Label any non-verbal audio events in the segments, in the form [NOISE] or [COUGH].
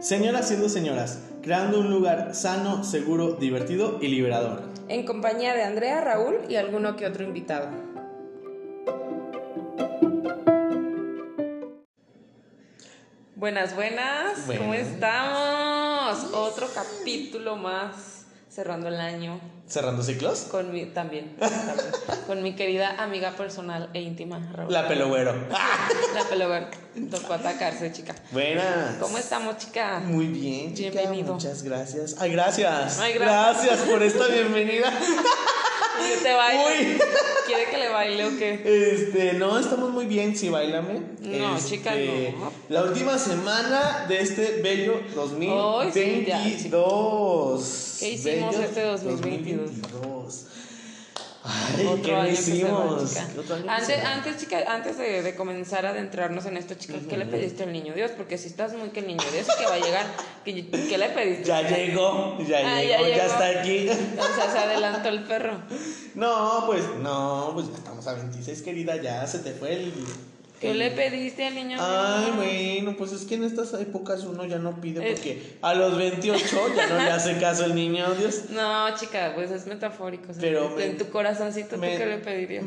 Señoras siendo señoras, creando un lugar sano, seguro, divertido y liberador. En compañía de Andrea, Raúl y alguno que otro invitado. Buenas, buenas, ¿cómo Buenas. estamos? Otro capítulo más cerrando el año Cerrando ciclos. con mi también, [LAUGHS] también, con mi querida amiga personal e íntima Raúl. La pelogüero. La pelogüera. Tocó atacarse, chica. Buenas. ¿Cómo estamos, chica? Muy bien, chica. Bienvenido. Muchas gracias. Ay, gracias. Ay, gracias. Gracias por esta bienvenida. [LAUGHS] ¿Qué te baile? Uy. ¿Quiere que le baile o qué? Este, no, estamos muy bien, sí, bailame. No, Este, chica, no. La última semana de este bello Ay, sí, ya, 2022. ¿Qué hicimos Bello este 2022? 2022. Ay, Otro ¿qué que va, hicimos? chica. Otro año que Antes, antes, chica, antes de, de comenzar a adentrarnos en esto, chicas, ¿qué le pediste al niño Dios? Porque si estás muy que el niño Dios que va a llegar, ¿qué, qué le pediste? Ya llegó, ya Ah, llegó, ya ya, llegó. está aquí. O sea, se adelantó el perro. No, pues, no, pues ya estamos a 26, querida, ya se te fue el... ¿Qué el- le pediste al niño Ay, bueno, pues es que en estas épocas uno ya no pide porque a los 28 ya no le hace caso el niño, Dios. [LAUGHS] No, chica, pues es metafórico. Pero en tu corazoncito, ¿tú qué le pedirías?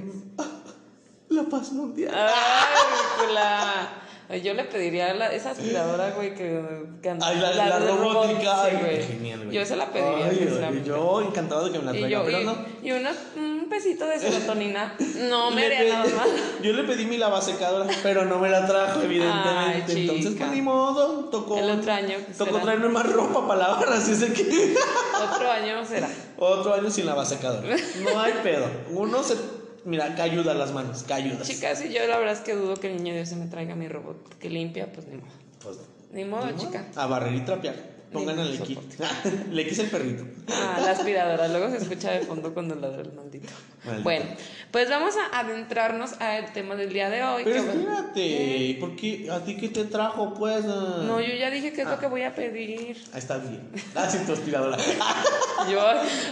[LAUGHS] La paz mundial. Ay, que la... Yo le pediría la, esa aspiradora, güey, que, que Ay, la, la de robot, robótica. sí, güey. genial, güey. Yo se la pediría. Ay, sinceramente. yo encantado de que me la Y traiga, yo, pero y, no. y unos- un pesito de [LAUGHS] serotonina. No me haría nada más. [LAUGHS] Yo le pedí mi lavasecadora, pero no me la trajo, evidentemente. Ay, Entonces, pues ni modo, tocó. El otro año Tocó será. traerme más ropa para lavar, así es que. Otro año será. [LAUGHS] Otro año sin lavasecadora. No hay pedo. Uno se. Mira, que ayuda las manos, que ayuda. Chicas, y yo la verdad es que dudo que el niño Dios se me traiga mi robot que limpia, pues ni modo. Pues, Ni modo, ni modo. chica. A barrer y trapear. Pongan a Lequi. soporte. [LAUGHS] Lequi es el perrito. Ah, la aspiradora. Luego se escucha de fondo cuando ladra el maldito. Maldito. Bueno, pues vamos a adentrarnos al tema del día de hoy. Pero que- espérate, ¿por qué? ¿A ti qué te trajo, pues? Ah. No, yo ya dije qué es Ah. lo que voy a pedir. Ah, está bien. Ah, sí, tu aspiradora. [LAUGHS] Yo.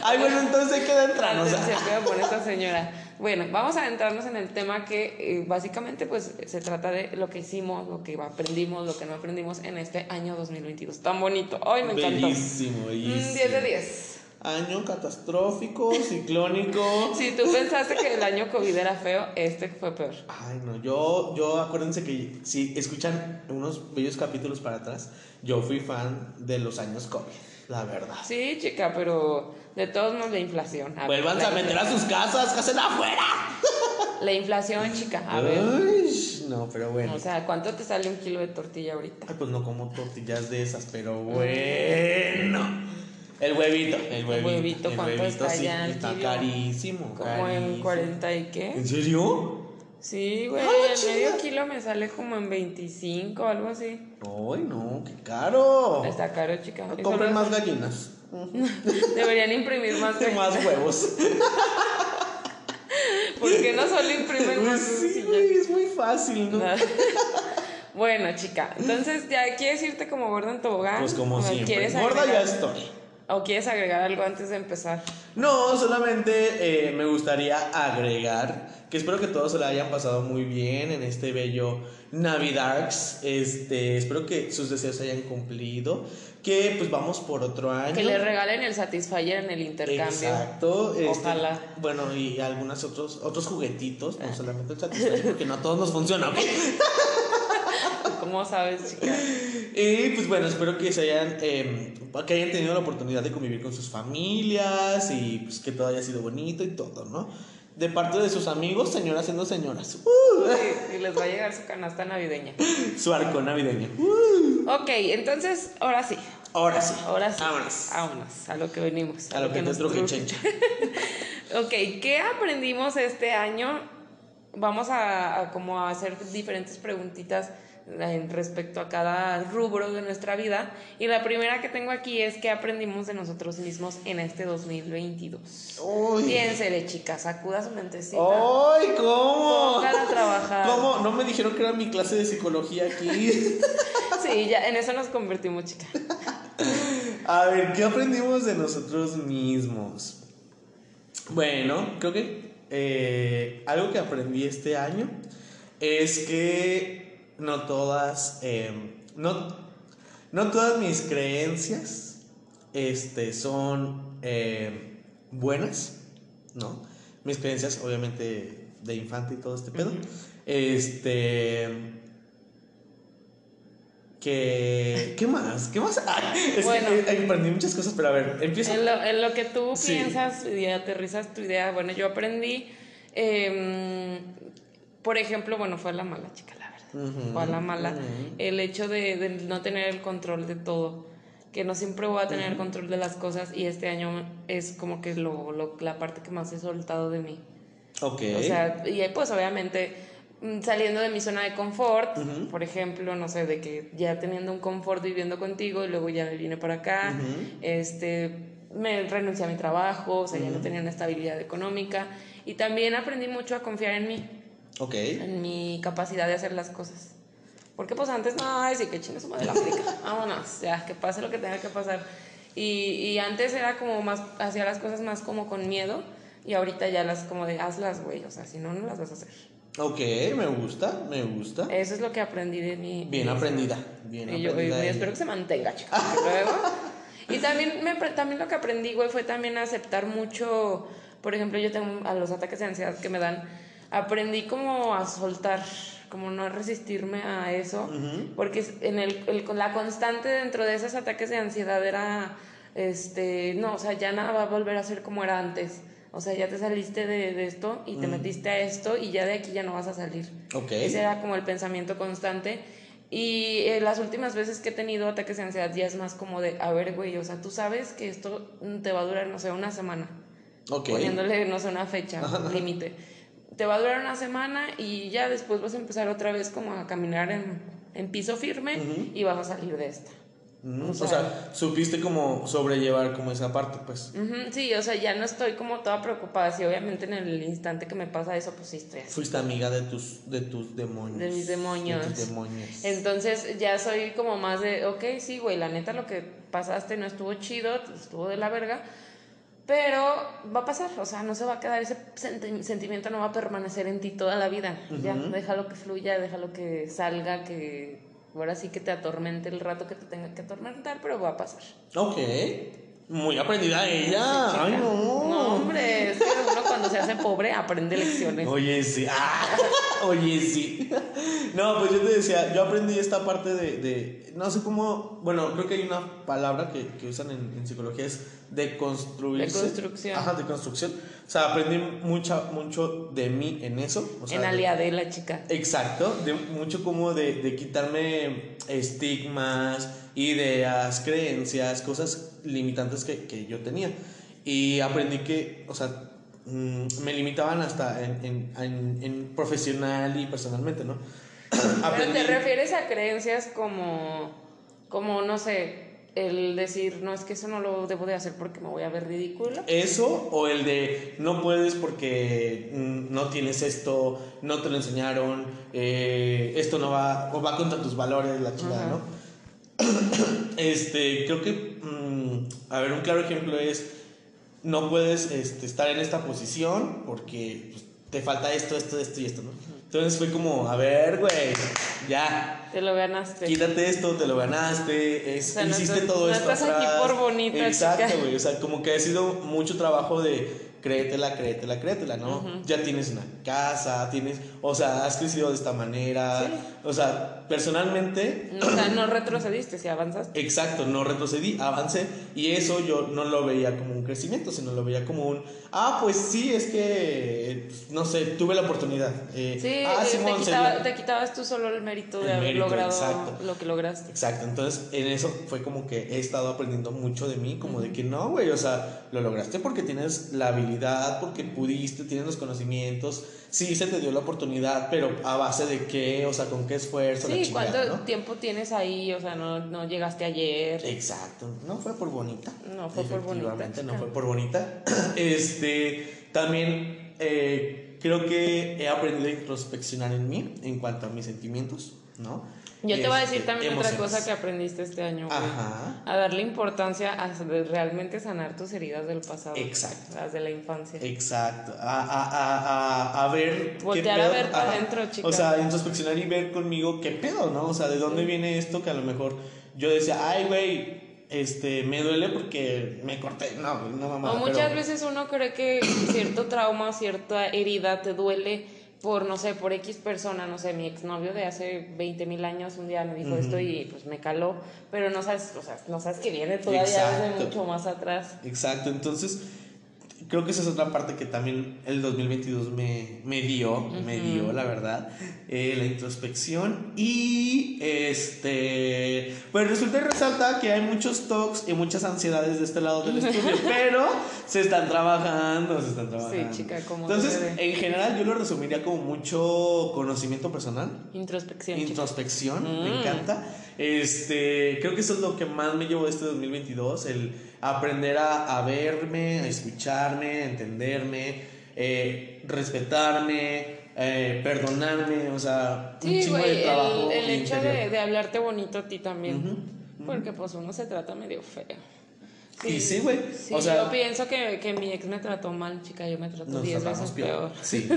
Ay, bueno, entonces hay que adentrarnos. Atención, que va a poner esta señora. Bueno, vamos a adentrarnos en el tema que eh, básicamente pues se trata de lo que hicimos, lo que aprendimos, lo que no aprendimos en este año 2022. Tan bonito. Ay, me encantó. Bellísimo, Mm, bellísimo. 10 de 10. Año catastrófico, ciclónico. [LAUGHS] Si tú pensaste que el año COVID era feo, este fue peor. Ay, no, yo, yo acuérdense que si escuchan unos bellos capítulos para atrás, yo fui fan de los años COVID, la verdad. Sí, chica, pero de todos modos la inflación. A Vuelvan a meter a sus casas, casen afuera. [LAUGHS] La inflación, chica. A ver. No, pero bueno. O sea, ¿cuánto te sale un kilo de tortilla ahorita? Ay, pues no como tortillas de esas, pero bueno. El huevito, el huevito. huevito, el ¿cuánto huevito, está sí, ya está kilo? carísimo. Como en carísimo. 40 y qué. ¿En serio? Sí, güey, ¡Ah, el medio kilo me sale como en 25 o algo así. Ay, no, qué caro. Está caro, chica. Compren no- más gallinas. [LAUGHS] Deberían imprimir más. Que [LAUGHS] más huevos. [LAUGHS] ¿Por qué no solo imprimen más? Pues sí, sencillas? güey, es muy fácil, ¿no? Bueno, chica, entonces ya quieres irte como gorda en tobogán. Pues como ¿O siempre. ¿Quieres Gorda ya estoy. ¿O quieres agregar algo antes de empezar? No, solamente eh, me gustaría agregar que espero que todos se la hayan pasado muy bien en este bello Navidarks. Este, espero que sus deseos se hayan cumplido. Que pues vamos por otro año. Que le regalen el Satisfyer en el intercambio. Exacto. este, Ojalá. Bueno, y algunos otros, otros juguetitos, no solamente el Satisfyer, porque no a todos nos funciona. [LAUGHS] ¿Cómo sabes, chica? [LAUGHS] Y pues bueno, espero que se hayan, eh, que hayan tenido la oportunidad de convivir con sus familias y pues que todo haya sido bonito y todo, ¿no? De parte de sus amigos, señoras siendo señoras. ¡Uh! Y les va a llegar su canasta navideña. [LAUGHS] Su arco navideño. ¡Uh! Ok, entonces, ahora sí. Ahora sí. Ahora sí. Vámonos. Vámonos, a lo que venimos. A lo que te nos truje, truje. chencha. [LAUGHS] Ok, ¿qué aprendimos este año? Vamos a, a como a hacer diferentes preguntitas en respecto a cada rubro de nuestra vida. Y la primera que tengo aquí es qué aprendimos de nosotros mismos en este 2022. Uy. Piénsele, chicas, sacuda su mentecita. ¡Ay, cómo! Póngala a trabajar. ¿Cómo? No me dijeron que era mi clase de psicología aquí. [LAUGHS] Sí, ya en eso nos convertimos, chica. [LAUGHS] A ver, ¿qué aprendimos de nosotros mismos? Bueno, creo que eh, algo que aprendí este año es que no todas, eh, no, no todas mis creencias este, son eh, buenas, ¿no? Mis creencias, obviamente, de infante y todo este pedo. Este. Que, ¿Qué más? ¿Qué más? [LAUGHS] Ay, es Bueno. que aprendí muchas cosas, pero a ver, empieza. En lo, en lo que tú Sí. piensas y aterrizas tu idea, bueno, yo aprendí, em, por ejemplo, bueno, fue la mala, chica, Ujú, Fue a la mala. El hecho de, de no tener el control de todo, que no siempre voy a tener el control de las cosas y este año es como que lo, lo- la parte que más he soltado de mí. Ok. O sea, y pues obviamente mm, saliendo de mi zona de confort, por ejemplo, no sé, de que ya teniendo un confort viviendo contigo y luego ya me vine para acá, este, me renuncié a mi trabajo, o sea, ya no tenía una estabilidad económica y también aprendí mucho a confiar en mí, ok. en mi capacidad de hacer las cosas. Porque pues antes, no, sí, que chingue su madre la África, [LAUGHS] vámonos, ya, que pase lo que tenga que pasar. Y, y antes era como más, hacía las cosas más como con miedo y ahorita ya las como de hazlas, güey, o sea, si no, no las vas a hacer. Ok, me gusta, me gusta. Eso es lo que aprendí de mí. Bien aprendida. Bien Y yo, y aprendida. ella. espero que se mantenga, chicos. luego. [LAUGHS] Y también, me, también lo que aprendí, güey, fue también aceptar mucho. Por ejemplo, yo tengo a los ataques de ansiedad que me dan. Aprendí como a soltar, como no resistirme a eso. Porque en el, el- la constante dentro de esos ataques de ansiedad era. Este, no, o sea, ya nada va a volver a ser como era antes. O sea, ya te saliste de, de esto y te metiste a esto y ya de aquí ya no vas a salir. Ese era como el pensamiento constante. Y eh, las últimas veces que he tenido ataques de ansiedad ya es más como de, a ver, güey, o sea, tú sabes que esto te va a durar, no sé, una semana. Poniéndole, no sé, una fecha, un límite. Te va a durar una semana y ya después vas a empezar otra vez como a caminar en, en piso firme y vas a salir de esta. Mm, o o, sea- sea, supiste como sobrellevar como esa parte, pues. Ujú, sí, o sea, ya no estoy como toda preocupada. Sí, obviamente en el instante que me pasa eso, pues sí estoy así. Fuiste amiga de tus, de tus demonios. De mis demonios. De tus demonios. Entonces ya soy como más de, ok, sí, güey, la neta lo que pasaste no estuvo chido, estuvo de la verga, pero va a pasar, o sea, no se va a quedar, ese senti- sentimiento no va a permanecer en ti toda la vida. Ya, déjalo que fluya, déjalo que salga, que ahora sí que te atormente el rato que te tenga que atormentar, pero va a pasar. Ok. Muy aprendida ella. Ay, no. No, hombre, es que uno cuando se hace pobre aprende lecciones. Oye, sí. Ah, [LAUGHS] oye, sí. No, pues yo te decía, yo aprendí esta parte de, de- no sé cómo, bueno, creo que hay una palabra que, que usan en, en psicología, es de construirse. De construcción. Ajá, de construcción. O sea, aprendí mucha, mucho de mí en eso. O sea, en de- aliadela, chica. Exacto, de mucho como de, de quitarme estigmas, ideas, creencias, cosas limitantes que, que yo tenía. Y aprendí que, o sea, mm, me limitaban hasta en, en, en- en profesional y personalmente, ¿no? [CLEARS THROAT] Pero te refieres a creencias como, como, no sé, el decir, no, es que eso no lo debo de hacer porque me voy a ver ridículo. Eso o el de no puedes porque mm, no tienes esto, no te lo enseñaron, eh, esto no va, o va contra tus valores, la chingada. ¿no? [CLEARS THROAT] Este, creo que, mm, a ver, un claro ejemplo es, no puedes este, estar en esta posición porque pues, te falta esto, esto, esto y esto, ¿no? Entonces fue como, a ver, güey, ya, Te lo ganaste. quítate esto, te lo ganaste, es- O sea, no hiciste todo no esto estás aquí atrás. por bonita, Exacto, güey, o sea, como que ha sido mucho trabajo de créetela, créetela, créetela, ¿no? Ya tienes una casa, tienes, o sea, has crecido de esta manera, Sí. O sea, personalmente o sea, no retrocediste, si avanzaste. Exacto, no retrocedí, avancé y eso yo no lo veía como un crecimiento, sino lo veía como un, ah, pues sí, es que, no sé, tuve la oportunidad. eh, Sí, ah, eh, te, quitaba- dio". te quitabas tú solo el mérito de El haber mérito, logrado exacto. lo que lograste. Exacto, entonces en eso fue como que he estado aprendiendo mucho de mí, como de que no, güey, o sea, lo lograste porque tienes la habilidad, porque pudiste, tienes los conocimientos, sí se te dio la oportunidad, pero a base de qué, o sea, con qué esfuerzo, la Sí, chingada, ¿cuánto ¿no? tiempo tienes ahí? O sea, no, no llegaste ayer. Exacto, no fue por bonita. No fue por bonita, no fue por bonita. [CLEARS THROAT] Este, también eh, creo que he aprendido a introspeccionar en mí en cuanto a mis sentimientos, ¿no? Yo te voy a decir Este, también otra cosa que aprendiste este año, güey. Ajá. A darle importancia a realmente sanar tus heridas del pasado. Exacto. Las de la infancia. Exacto, a, a, a, a, a ver. Voltear a ver para adentro, chica. O sea, introspeccionar y ver conmigo qué pedo, ¿no? O sea, de dónde viene esto que a lo mejor yo decía, ay, güey, este, me duele porque me corté. No, no mamá. o muchas veces uno cree que cierto trauma, cierta herida te duele por, no sé, por X persona, no sé, mi exnovio de hace 20 mil años un día me dijo esto y pues me caló, pero no sabes, o sea, no sabes que viene todavía desde mucho más atrás. Exacto, entonces creo que esa es otra parte que también el 2022 me, me dio, me dio, la verdad, eh, la introspección y este, pues resulta y resalta que hay muchos talks y muchas ansiedades de este lado del [LAUGHS] estudio, pero se están trabajando, se están trabajando. Sí, chica, como Entonces, en general yo lo resumiría como mucho conocimiento personal, Introspección. chica. introspección, me Mm. encanta. Este, creo que eso es lo que más me llevó este 2022, el aprender a, a verme, a escucharme, a entenderme, eh, respetarme, eh, perdonarme, o sea, un Sí, chingo de trabajo el, el hecho de, de hablarte bonito a ti también. Porque pues uno se trata medio feo. Y sí, güey, Sí, o sea- yo pienso que, que mi ex me trató mal, chica, yo me trato Nos 10 tratamos veces peor. peor. Sí,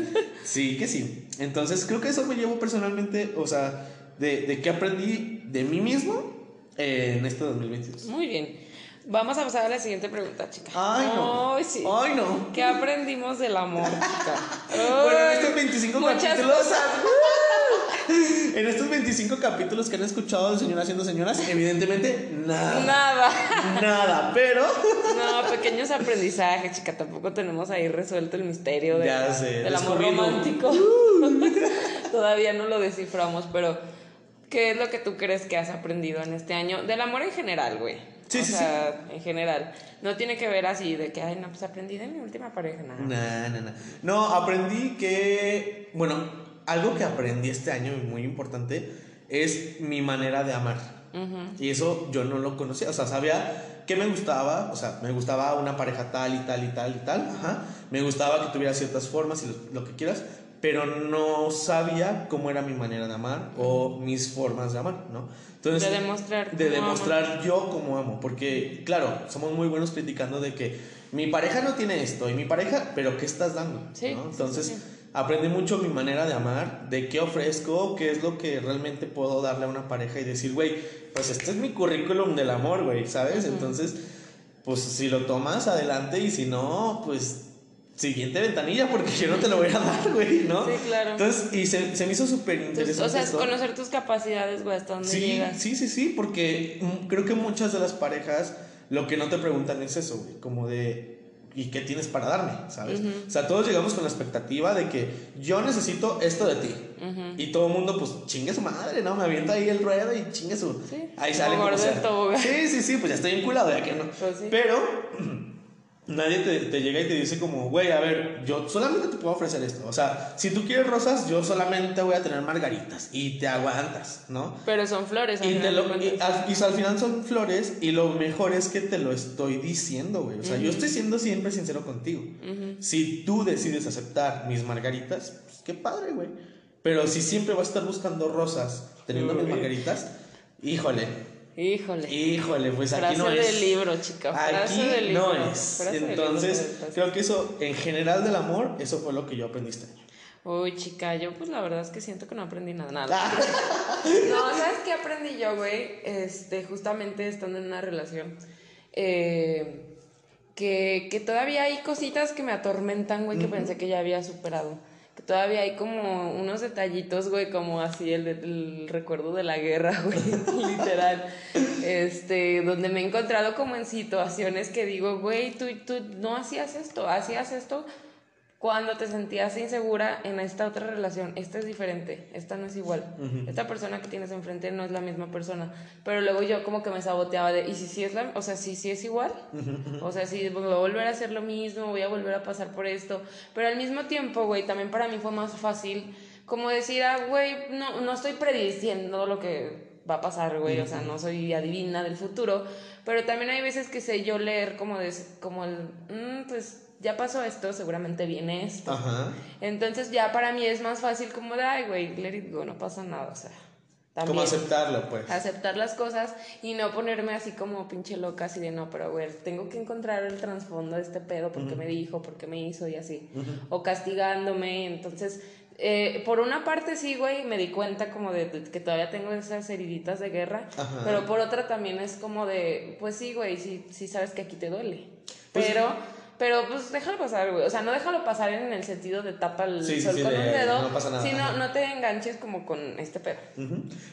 sí, que sí. Entonces creo que eso me llevó personalmente, o sea, de, de que aprendí de mí mismo eh, en este 2022. Muy bien. Vamos a pasar a la siguiente pregunta, chica. Ay, no. Ay, sí. Ay, no. ¿Qué aprendimos del amor, chica? [LAUGHS] Bueno, en estos 25 muchas capítulos. [LAUGHS] en estos 25 capítulos que han escuchado de Señoras siendo señoras, evidentemente nada. Nada. [LAUGHS] Nada, pero. No, pequeños aprendizajes, chica. Tampoco tenemos ahí resuelto el misterio de- Ya sé, del amor romántico. Todavía no lo desciframos, pero ¿qué es lo que tú crees que has aprendido en este año? Del amor en general, güey. Sí, o sí, sea, en general. No tiene que ver así de que, ay, no, pues aprendí de mi última pareja. Nada. Nah, nah, nah. No, aprendí que. Bueno, algo que aprendí este año muy importante es mi manera de amar. Y eso yo no lo conocía. O sea, sabía que me gustaba. O sea, me gustaba una pareja tal y tal y tal y tal. Ajá. Me gustaba que tuviera ciertas formas y lo, lo que quieras. Pero no sabía cómo era mi manera de amar o mis formas de amar, ¿no? Entonces, De demostrar De demostrar yo cómo amo. Porque, claro, somos muy buenos criticando de que mi pareja no tiene esto y mi pareja, pero ¿qué estás dando? Sí, ¿no? sí, Entonces, sí, sí. aprendí mucho mi manera de amar, de qué ofrezco, qué es lo que realmente puedo darle a una pareja y decir, güey, pues este es mi currículum del amor, güey, ¿sabes? Entonces, pues si lo tomas, adelante y si no, pues siguiente ventanilla porque yo no te lo voy a dar, [LAUGHS] güey, ¿no? Sí, claro. Entonces, y se, se me hizo súper interesante. o sea, es conocer tus capacidades, güey, hasta dónde Sí, llegas. sí, sí, sí, porque creo que muchas de las parejas lo que no te preguntan es eso, güey, como de, ¿y qué tienes para darme? ¿Sabes? O sea, todos llegamos con la expectativa de que yo necesito esto de ti. Y todo el mundo, pues, chingue su madre, ¿no? Me avienta ahí el ruedo y chingue su... Sí, ahí sale como sea. Sí, sí, sí, pues ya estoy enculado, ya que no. Pues sí. Pero... Nadie te, te llega y te dice como, güey, a ver, yo solamente te puedo ofrecer esto. O sea, si tú quieres rosas, yo solamente voy a tener margaritas y te aguantas, ¿no? Pero son flores. Y, te lo- y al, y al final son flores y lo mejor es que te lo estoy diciendo, güey. O sea, yo estoy siendo siempre sincero contigo. Si tú decides aceptar mis margaritas, pues qué padre, güey. Pero si siempre vas a estar buscando rosas teniendo mis margaritas, híjole, Híjole. híjole, pues aquí Frase no es. del libro, chica. Frase Aquí del libro. no es. Frase libro, Entonces, frase. creo que eso, en general del amor, eso fue lo que yo aprendí este año. Uy, chica, yo pues la verdad es que siento que no aprendí nada. nada. [LAUGHS] No, ¿sabes qué aprendí yo, güey? Este, justamente estando en una relación. Eh, que, que todavía hay cositas que me atormentan, güey, que pensé que ya había superado. Todavía hay como unos detallitos, güey, como así el, el recuerdo de la guerra, [LAUGHS] güey, literal. Este, donde me he encontrado como en situaciones que digo, güey, tú, tú no hacías esto, hacías esto cuando te sentías insegura en esta otra relación, esta es diferente, esta no es igual. Esta persona que tienes enfrente no es la misma persona. Pero luego yo como que me saboteaba de, ¿y si sí es la, o sea, si sí es igual? O sea, si voy a volver a hacer lo mismo, voy a volver a pasar por esto. Pero al mismo tiempo, güey, también para mí fue más fácil como decir, ah, güey, no, no estoy prediciendo lo que va a pasar, güey, o sea, no soy adivina del futuro, pero también hay veces que sé yo leer como, de, como el, "Mm, pues ya pasó esto, seguramente viene esto. Ajá. Entonces ya para mí es más fácil como de, ay, güey, let it go, no pasa nada, o sea. También Como aceptarlo, pues. aceptar las cosas y no ponerme así como pinche loca, así de no, pero güey, tengo que encontrar el trasfondo de este pedo, porque me dijo, porque me hizo y así. O castigándome, entonces, eh, por una parte sí, güey, me di cuenta como de, de que todavía tengo esas heriditas de guerra, Ajá. pero por otra también es como de, pues sí, güey, sí, sí sabes que aquí te duele. Pues- pero... Pero pues déjalo pasar, güey. O sea, no déjalo pasar en el sentido de tapa el Sí, sol sí, con de un dedo. no pasa nada, sino no te enganches como con este pedo.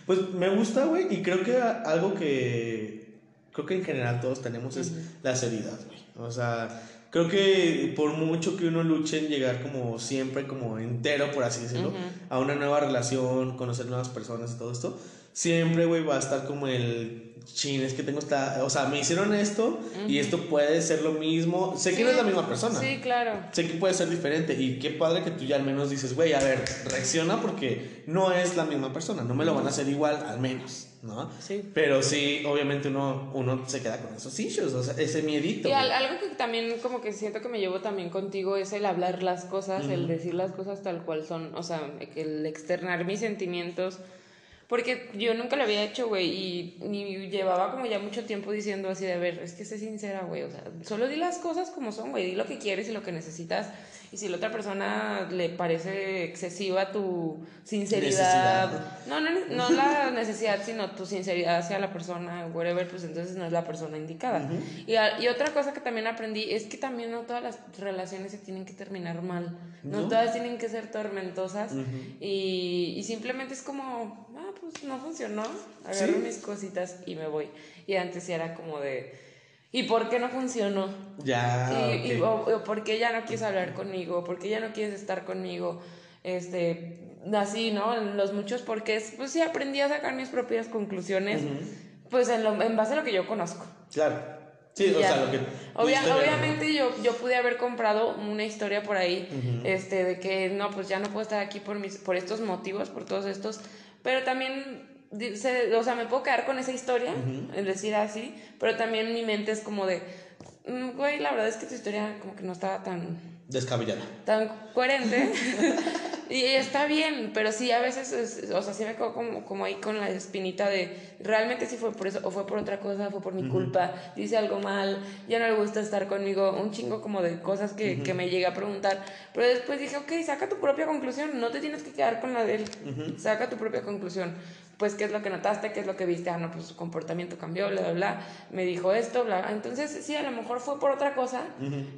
Pues me gusta, güey, y creo que algo que creo que en general todos tenemos es las heridas, güey. O sea, creo que por mucho que uno luche en llegar como siempre, como entero, por así decirlo, a una nueva relación, conocer nuevas personas y todo esto, siempre, güey, va a estar como el chin, es que tengo esta, o sea, me hicieron esto y esto puede ser lo mismo. Sé que no es la misma persona. Sí, claro. Sé que puede ser diferente y qué padre que tú ya al menos dices, güey, a ver, reacciona porque no es la misma persona, no me lo van a hacer igual, al menos, ¿no? Sí. Pero sí, obviamente uno, uno se queda con esos issues, o sea, ese miedito. Y al- algo que también como que siento que me llevo también contigo es el hablar las cosas, el decir las cosas tal cual son, o sea, el externar mis sentimientos. Porque yo nunca lo había hecho, güey, y ni llevaba como ya mucho tiempo diciendo así de, ver, es que sé sincera, güey, o sea, solo di las cosas como son, güey, di lo que quieres y lo que necesitas. Y si la otra persona le parece excesiva tu sinceridad, Necesidad. no, no, no la necesidad, sino tu sinceridad hacia la persona, whatever, pues entonces no es la persona indicada. y, a- y otra cosa que también aprendí es que también no todas las relaciones se tienen que terminar mal, no, ¿No? todas tienen que ser tormentosas y, y simplemente es como, ah, pues no funcionó, agarro Sí. mis cositas y me voy. Y antes sí era como de, ¿y por qué no funcionó? Ya. y, y- o, o por qué ya no quieres hablar conmigo, por qué ya no quieres estar conmigo, este, así, ¿no? Los muchos porqués, pues sí aprendí a sacar mis propias conclusiones, pues en, lo- en base a lo que yo conozco. Claro. Sí, o sea, lo que. Obviamente yo, yo pude haber comprado una historia por ahí, este, de que no, pues ya no puedo estar aquí por mis, por estos motivos, por todos estos, pero también, se- o sea, me puedo quedar con esa historia, es decir así, pero también mi mente es como de, "Mm, güey, la verdad es que tu historia como que no estaba tan Descabellada. tan coherente [LAUGHS] y está bien, pero sí a veces, es- o sea, sí me quedo como, como ahí con la espinita de realmente sí fue por eso o fue por otra cosa, fue por mi culpa, dice algo mal, ya no le gusta estar conmigo, un chingo como de cosas que, que me llegué a preguntar, pero después dije, ok, saca tu propia conclusión, no te tienes que quedar con la de él, saca tu propia conclusión. Pues, ¿qué es lo que notaste? ¿Qué es lo que viste? Ah, no, pues su comportamiento cambió, bla, bla, bla. Me dijo esto, bla. bla. Entonces, sí, a lo mejor fue por otra cosa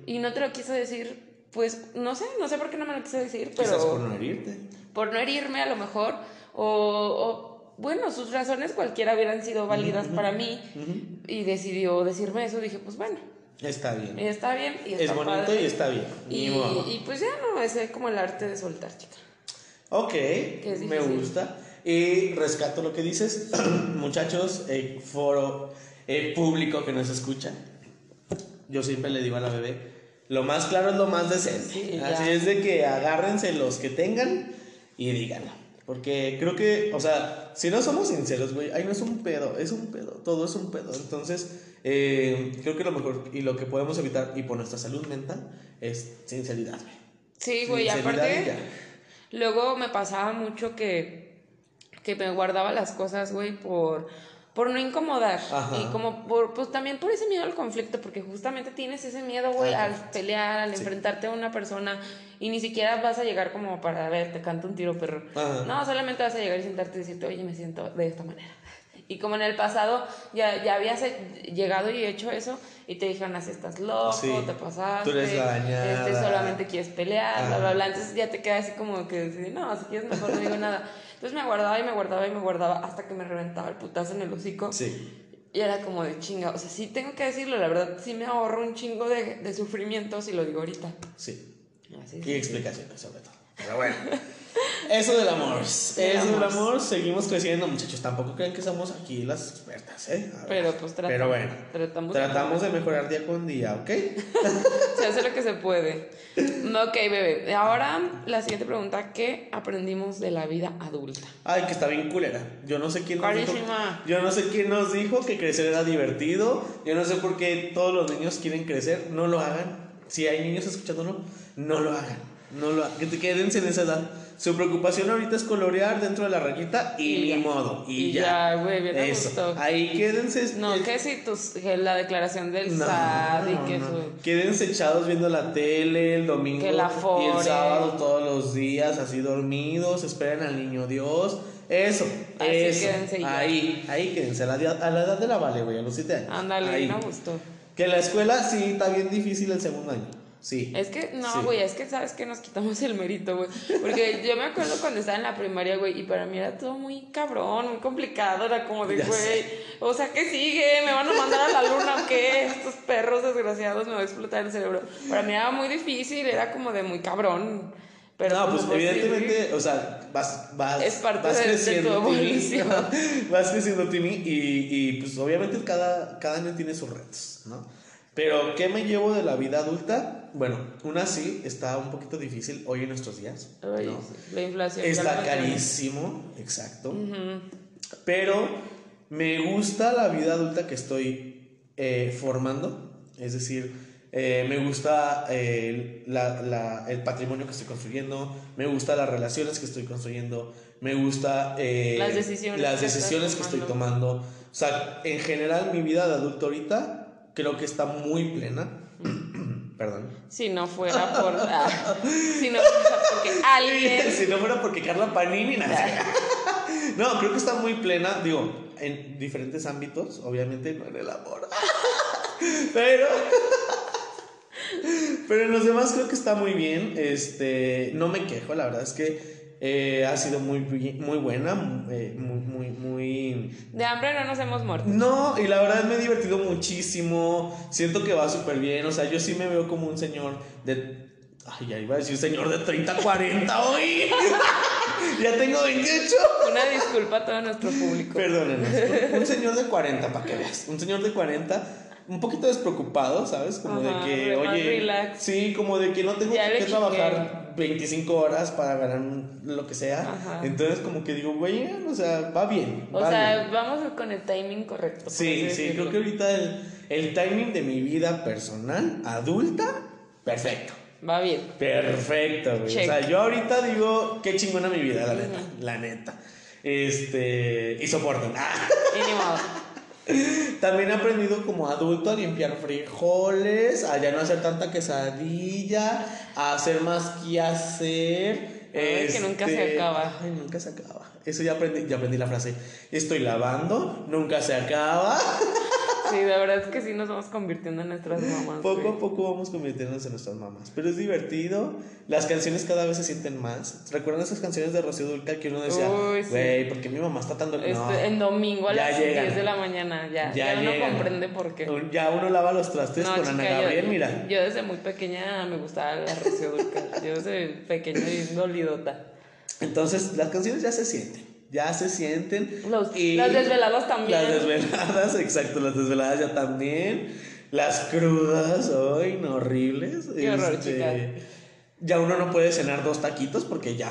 y no te lo quiso decir pues no sé, no sé por qué no me lo quiso decir, pero Quizás por no herirte. por no herirme a lo mejor, o, o, bueno, sus razones cualquiera hubieran sido válidas para mí y decidió decirme eso, dije, pues bueno, Está bien. está bien y está es bonito padre. y está bien. Y, y pues ya no, ese es como el arte de soltar, chica. Ok, me gusta. Y rescato lo que dices, [CLEARS THROAT] muchachos, eh, foro eh, público que nos escucha. Yo siempre le digo a la bebé, lo más claro es lo más decente. Sí. Así es de que agárrense los que tengan y díganlo. Porque creo que, o sea, si no somos sinceros, güey, ahí no es un pedo, es un pedo, todo es un pedo. Entonces, eh, creo que lo mejor y lo que podemos evitar, y por nuestra salud mental, es sinceridad, güey. Sí, güey, aparte, luego me pasaba mucho que, que me guardaba las cosas, güey, por, por no incomodar. Ajá. Y como por, pues también por ese miedo al conflicto, porque justamente tienes ese miedo, güey, Al pelear, al enfrentarte a una persona y ni siquiera vas a llegar como para, a ver, te canto un tiro, perro. Ajá. No, solamente vas a llegar y sentarte y decirte, oye, me siento de esta manera. Y como en el pasado ya, ya habías he- llegado y hecho eso y te dijeron así estás loco, Sí, te pasaste, tú eres la dañada. este, solamente quieres pelear, bla, bla, Ajá. bla. Entonces ya te queda así como que, no, si quieres mejor no digo nada. Entonces me guardaba y me guardaba y me guardaba hasta que me reventaba el putazo en el hocico. Sí. Y era como de chinga, o sea, sí tengo que decirlo, la verdad, sí me ahorro un chingo de, de sufrimiento si lo digo ahorita. Sí. Así Y explicaciones sobre todo. Pero bueno. [LAUGHS] Eso del amor. Eso del amor. Seguimos creciendo, muchachos. Tampoco creen que somos aquí las expertas, ¿eh? Pero pues tratamos. Pero bueno. Tratamos, Tratamos de mejorar día con día, ¿ok? [LAUGHS] Se hace lo que se puede. [LAUGHS] Ok, bebé. Ahora la siguiente pregunta, ¿qué aprendimos de la vida adulta? Ay, que está bien culera. Yo no sé quién nos dijo. Yo no sé quién nos dijo que crecer era divertido. Yo no sé por qué todos los niños quieren crecer. No lo hagan. Si hay niños escuchándolo, no lo hagan. No lo hagan. Que te quédense en esa edad. Su preocupación ahorita es colorear dentro de la rayita y, Y ni ya. modo. Y, Y ya. güey, bien Eso. gusto. Ahí quédense. No, eh, que si tus, que la declaración del no, SAT y no, que no. su... Quédense echados viendo la tele el domingo Que la y el sábado todos los días, así dormidos, esperen al niño Dios. Eso, Así eso. quédense y ya. ahí, ahí quédense, a la, a la edad de la vale, güey, a los 7 años. Ándale, Ahí. a gusto. Que la escuela sí está bien difícil el segundo año. Sí. Es que, no, güey, es que sabes que nos quitamos el mérito, güey. Porque yo me acuerdo cuando estaba en la primaria, güey, y para mí era todo muy cabrón, muy complicado. Era como de, güey, o sea, ¿qué sigue? ¿Me van a mandar a la luna o qué? Estos perros desgraciados me va a explotar el cerebro. Para mí era muy difícil, era como de muy cabrón. Pero no, pues sí, evidentemente, o sea, vas, vas, Es parte vas de- de tu creciendo, Timmy, evolución. [LAUGHS] vas creciendo, Timmy, y, y pues obviamente cada, cada año tiene sus retos, ¿no? Pero, ¿qué me llevo de la vida adulta? Bueno, una sí, está un poquito difícil hoy en nuestros días, Ay, la inflación. Está carísimo, exacto. Pero me gusta la vida adulta que estoy eh, formando. Es decir, eh, me gusta eh, la- la- el patrimonio que estoy construyendo. Me gusta las relaciones que estoy construyendo. Me gusta eh, Las decisiones las decisiones que estoy tomando. O sea, en general mi vida de adulto ahorita creo que está muy plena. Perdón. Si no fuera por. ah, si no fuera porque alguien. [LAUGHS] si no fuera porque Carla Panini nada. No, creo que está muy plena, digo, en diferentes ámbitos, obviamente no en el amor. [LAUGHS] Pero pero en los demás creo que está muy bien. Este, no me quejo, la verdad es que eh, ha sido muy muy buena, eh, muy muy muy De hambre no nos hemos muerto. no, y la verdad me he divertido muchísimo. Siento que va súper bien. O sea, yo sí me veo como un señor de. Ay, ya iba a decir señor de 30, 40 hoy. [LAUGHS] ya tengo 28. Una disculpa a todo nuestro público. Perdónenos. Un señor de 40, para que veas. Un señor de 40. Un poquito despreocupado, ¿sabes? Como Ajá, de que, oye, relax. sí, como de que no tengo Ya que trabajar 25 horas para ganar lo que sea. Ajá. Entonces, como que digo, güey, o sea, va bien. O va sea, bien. vamos con el timing correcto. Sí, sí, decirlo. creo que ahorita el, el timing de mi vida personal, adulta, perfecto. Va bien. Perfecto, güey. Check. O sea, yo ahorita digo, qué chingona mi vida, la neta. La neta. Este. Y soporten. Ah. [LAUGHS] Y ni modo. También he aprendido como adulto a limpiar frijoles, a ya no hacer tanta quesadilla, a hacer más que hacer. Ay, que nunca se acaba. Ay, nunca se acaba. Eso ya aprendí, ya aprendí la frase. Estoy lavando, nunca se acaba. [LAUGHS] Sí, de verdad es que sí nos vamos convirtiendo en nuestras mamás. Poco güey. a poco vamos convirtiéndonos en nuestras mamás. Pero es divertido. Las canciones cada vez se sienten más. ¿Recuerdan esas canciones de Rocío Dulcal que uno decía, Uy, sí. güey, ¿por qué mi mamá está tan... Este, No. En domingo a las llegan. 10 de la mañana, ya. Ya Ya, uno comprende por qué. Ya uno lava los trastes No, con chica, Ana yo- Gabriel, mira. Yo desde muy pequeña me gustaba la Rocío Dúrcal. Yo desde pequeña bien dolidota. Entonces, las canciones ya se sienten. Ya se sienten. Los- Y las desveladas también. Las desveladas, [LAUGHS] exacto, las desveladas ya también. Las crudas, ay, no, horribles. Qué horror, Este. Ya uno no puede cenar dos taquitos porque ya.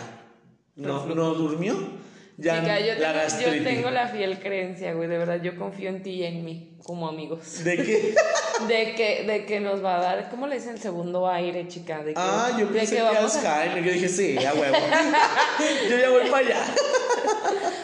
No, no durmió. Ya Chica, yo la tengo, yo tengo la fiel creencia, güey. De verdad, yo confío en ti y en mí, como amigos. ¿De qué? [LAUGHS] De que, de que nos va a dar, ¿cómo le dicen? El segundo aire, chica. De que, Ah, yo de pensé que, que vamos a-. Yo dije, sí, a huevo. [LAUGHS] yo ya voy para allá.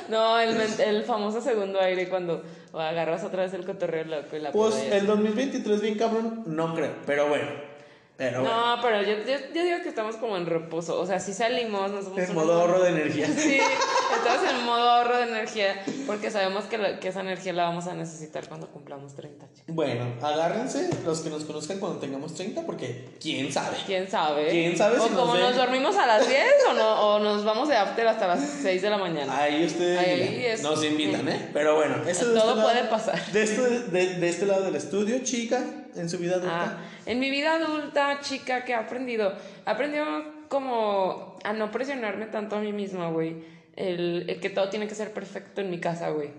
No, el, el famoso segundo aire cuando agarras otra vez el cotorreo loco y la Pues el 2023 bien cabrón, no creo. Pero bueno. Pero bueno. No, pero yo, yo, yo digo que estamos como en reposo. O sea, si salimos, nos somos En unos- modo ahorro de energía. [LAUGHS] Sí, estamos en modo ahorro de energía porque sabemos que, la- que esa energía la vamos a necesitar cuando cumplamos 30, chicos. Bueno, agárrense los que nos conozcan cuando tengamos 30, porque quién sabe. ¿Quién sabe? ¿Quién sabe O si nos como ven? nos dormimos a las 10 o, no, o nos vamos de after hasta las 6 de la mañana. Ahí ustedes Ahí digan, es- nos invitan, ¿eh? Pero bueno, esto de Todo este puede lado- pasar. De este, de, de este lado del estudio, chica, en su vida adulta. Ah, en mi vida adulta, chica, que he aprendido? He aprendido como a no presionarme tanto a mí misma, güey. El, el que todo tiene que ser perfecto en mi casa, güey.